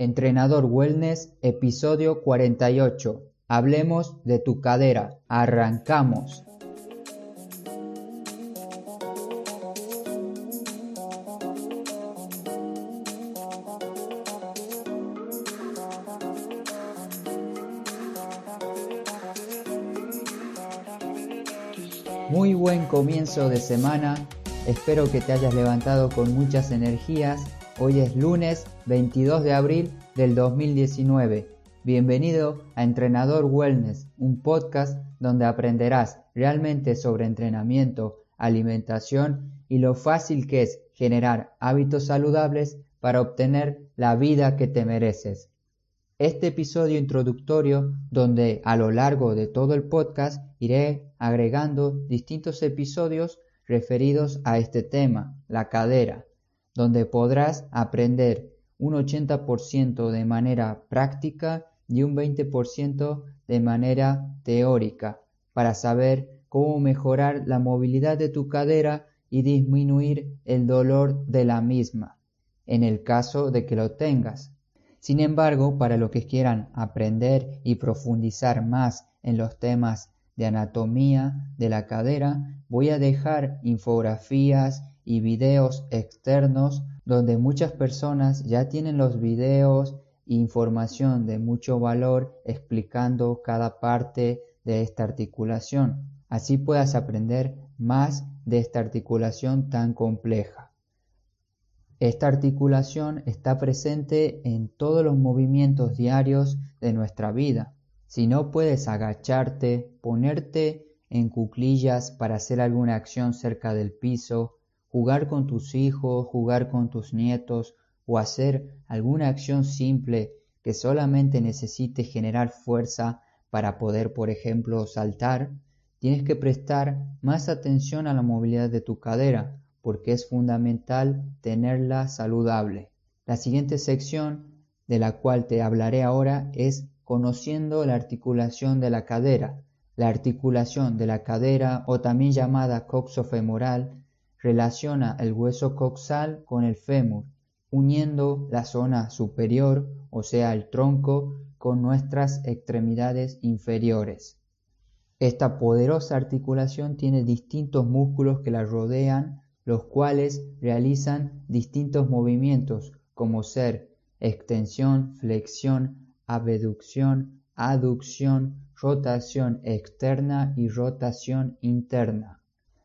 Entrenador Wellness, episodio 48. Hablemos de tu cadera. Arrancamos. Muy buen comienzo de semana. Espero que te hayas levantado con muchas energías Hoy es lunes 22 de abril del 2019. Bienvenido a Entrenador Wellness, un podcast donde aprenderás realmente sobre entrenamiento, alimentación y lo fácil que es generar hábitos saludables para obtener la vida que te mereces. Este episodio introductorio, donde a lo largo de todo el podcast iré agregando distintos episodios referidos a este tema, la cadera, donde podrás aprender un 80% de manera práctica y un 20% de manera teórica para saber cómo mejorar la movilidad de tu cadera y disminuir el dolor de la misma, en el caso de que lo tengas. Sin embargo, para los que quieran aprender y profundizar más en los temas de anatomía de la cadera, voy a dejar infografías y videos externos donde muchas personas ya tienen los videos e información de mucho valor explicando cada parte de esta articulación. Así puedas aprender más de esta articulación tan compleja. Esta articulación está presente en todos los movimientos diarios de nuestra vida. Si no puedes agacharte, ponerte en cuclillas para hacer alguna acción cerca del piso, jugar con tus hijos, jugar con tus nietos o hacer alguna acción simple que solamente necesite generar fuerza para poder, por ejemplo, saltar, tienes que prestar más atención a la movilidad de tu cadera porque es fundamental tenerla saludable. La siguiente sección de la cual te hablaré ahora es conociendo la articulación de la cadera. La articulación de la cadera o también llamada coxofemoral relaciona el hueso coxal con el fémur, uniendo la zona superior, o sea el tronco, con nuestras extremidades inferiores. Esta poderosa articulación tiene distintos músculos que la rodean, los cuales realizan distintos movimientos, como ser extensión, flexión, abducción, aducción, rotación externa y rotación interna.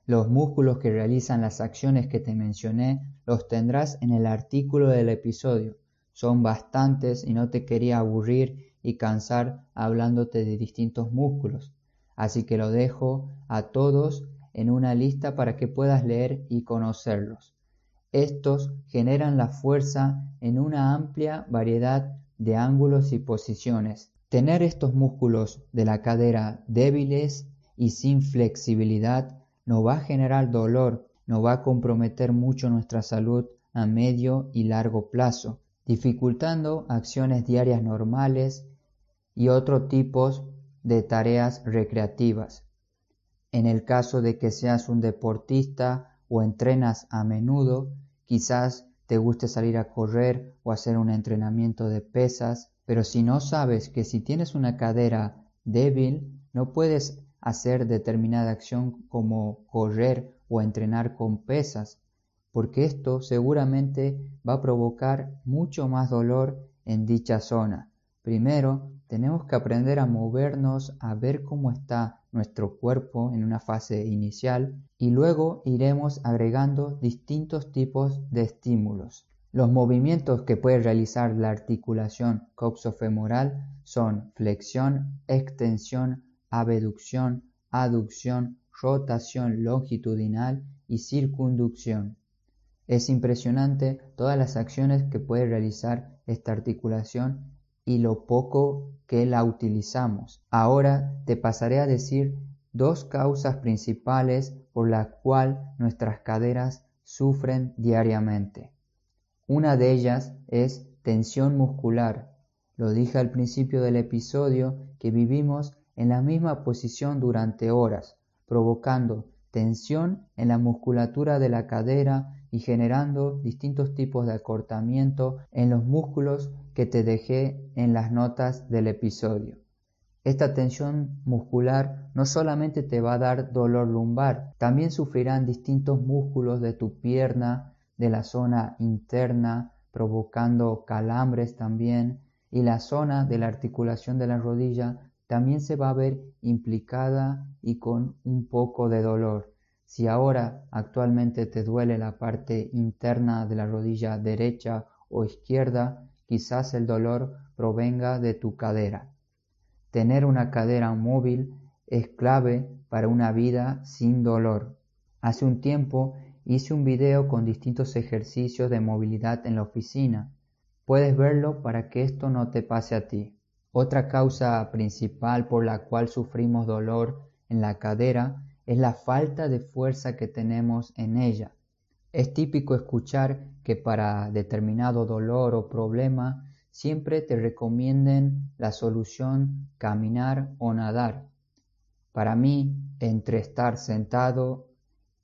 Los músculos que realizan las acciones que te mencioné los tendrás en el artículo del episodio. Son bastantes y no te quería aburrir y cansar hablándote de distintos músculos. Así que lo dejo a todos en una lista para que puedas leer y conocerlos. Estos generan la fuerza en una amplia variedad de ángulos y posiciones. Tener estos músculos de la cadera débiles y sin flexibilidad no va a generar dolor, no va a comprometer mucho nuestra salud a medio y largo plazo, dificultando acciones diarias normales y otros tipos de tareas recreativas. En el caso de que seas un deportista o entrenas a menudo, quizás te guste salir a correr o hacer un entrenamiento de pesas, pero si no sabes que si tienes una cadera débil, no puedes hacer determinada acción como correr o entrenar con pesas, porque esto seguramente va a provocar mucho más dolor en dicha zona. Primero, tenemos que aprender a movernos, a ver cómo está nuestro cuerpo en una fase inicial y luego iremos agregando distintos tipos de estímulos. Los movimientos que puede realizar la articulación coxofemoral son flexión, extensión, abducción, aducción, rotación longitudinal y circunducción. Es impresionante todas las acciones que puede realizar esta articulación y lo poco que la utilizamos. Ahora te pasaré a decir dos causas principales por las cuales nuestras caderas sufren diariamente. Una de ellas es tensión muscular. Lo dije al principio del episodio que vivimos en la misma posición durante horas, provocando tensión en la musculatura de la cadera y generando distintos tipos de acortamiento en los músculos que te dejé en las notas del episodio. Esta tensión muscular no solamente te va a dar dolor lumbar, también sufrirán distintos músculos de tu pierna, de la zona interna, provocando calambres también, y la zona de la articulación de la rodilla también se va a ver implicada y con un poco de dolor. Si ahora actualmente te duele la parte interna de la rodilla derecha o izquierda, quizás el dolor provenga de tu cadera. Tener una cadera móvil es clave para una vida sin dolor. Hace un tiempo hice un video con distintos ejercicios de movilidad en la oficina. Puedes verlo para que esto no te pase a ti. Otra causa principal por la cual sufrimos dolor en la cadera es la falta de fuerza que tenemos en ella. Es típico escuchar que para determinado dolor o problema siempre te recomienden la solución caminar o nadar. Para mí, entre estar sentado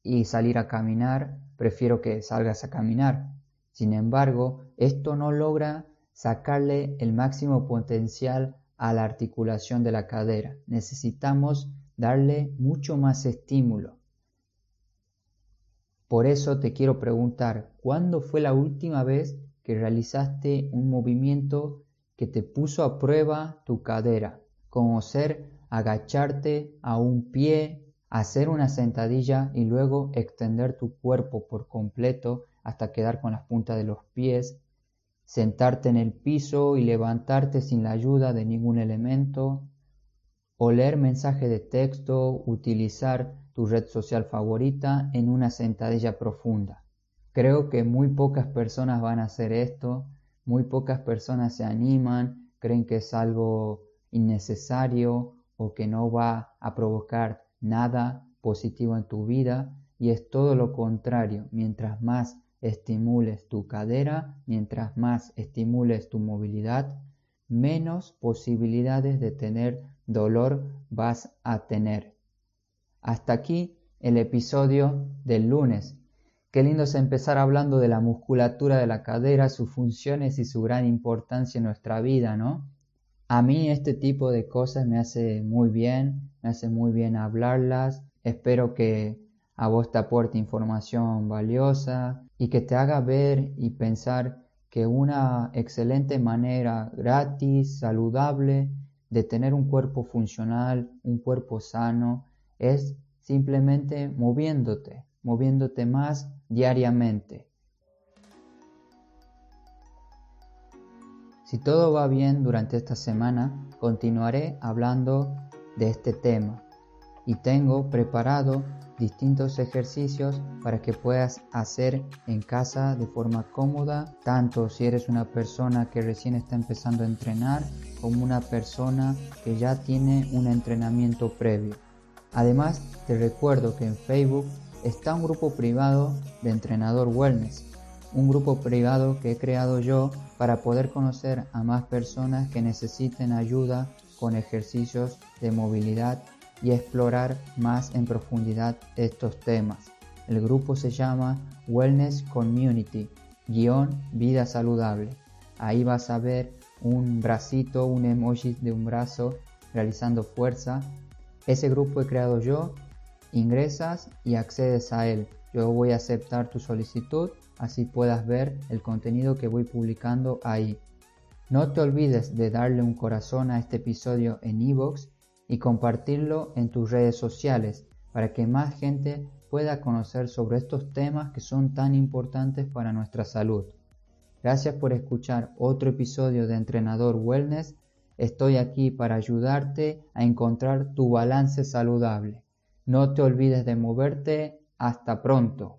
y salir a caminar, prefiero que salgas a caminar. Sin embargo, esto no logra sacarle el máximo potencial a la articulación de la cadera. Necesitamos darle mucho más estímulo. Por eso te quiero preguntar, ¿cuándo fue la última vez que realizaste un movimiento que te puso a prueba tu cadera, como ser agacharte a un pie, hacer una sentadilla y luego extender tu cuerpo por completo hasta quedar con las puntas de los pies, sentarte en el piso y levantarte sin la ayuda de ningún elemento, o leer mensaje de texto, utilizar tu red social favorita en una sentadilla profunda. Creo que muy pocas personas van a hacer esto, muy pocas personas se animan, creen que es algo innecesario o que no va a provocar nada positivo en tu vida y es todo lo contrario. Mientras más estimules tu cadera, mientras más estimules tu movilidad, menos posibilidades de tener dolor vas a tener. Hasta aquí el episodio del lunes. Qué lindo es empezar hablando de la musculatura de la cadera, sus funciones y su gran importancia en nuestra vida, ¿no? A mí este tipo de cosas me hace muy bien, me hace muy bien hablarlas. Espero que a vos te aporte información valiosa y que te haga ver y pensar que una excelente manera gratis, saludable, de tener un cuerpo funcional, un cuerpo sano, es simplemente moviéndote, moviéndote más diariamente. Si todo va bien durante esta semana, continuaré hablando de este tema y tengo preparado distintos ejercicios para que puedas hacer en casa de forma cómoda, tanto si eres una persona que recién está empezando a entrenar como una persona que ya tiene un entrenamiento previo. Además, te recuerdo que en Facebook está un grupo privado de entrenador wellness, un grupo privado que he creado yo para poder conocer a más personas que necesiten ayuda con ejercicios de movilidad y explorar más en profundidad estos temas. El grupo se llama Wellness Community, guion vida saludable. Ahí vas a ver un bracito, un emoji de un brazo realizando fuerza. Ese grupo he creado yo ingresas y accedes a él. Yo voy a aceptar tu solicitud, así puedas ver el contenido que voy publicando ahí. No te olvides de darle un corazón a este episodio en y compartirlo en tus redes sociales para que más gente pueda conocer sobre estos temas que son tan importantes para nuestra salud. Gracias por escuchar otro episodio de Entrenador Wellness. Estoy aquí para ayudarte a encontrar tu balance saludable. No te olvides de moverte. Hasta pronto.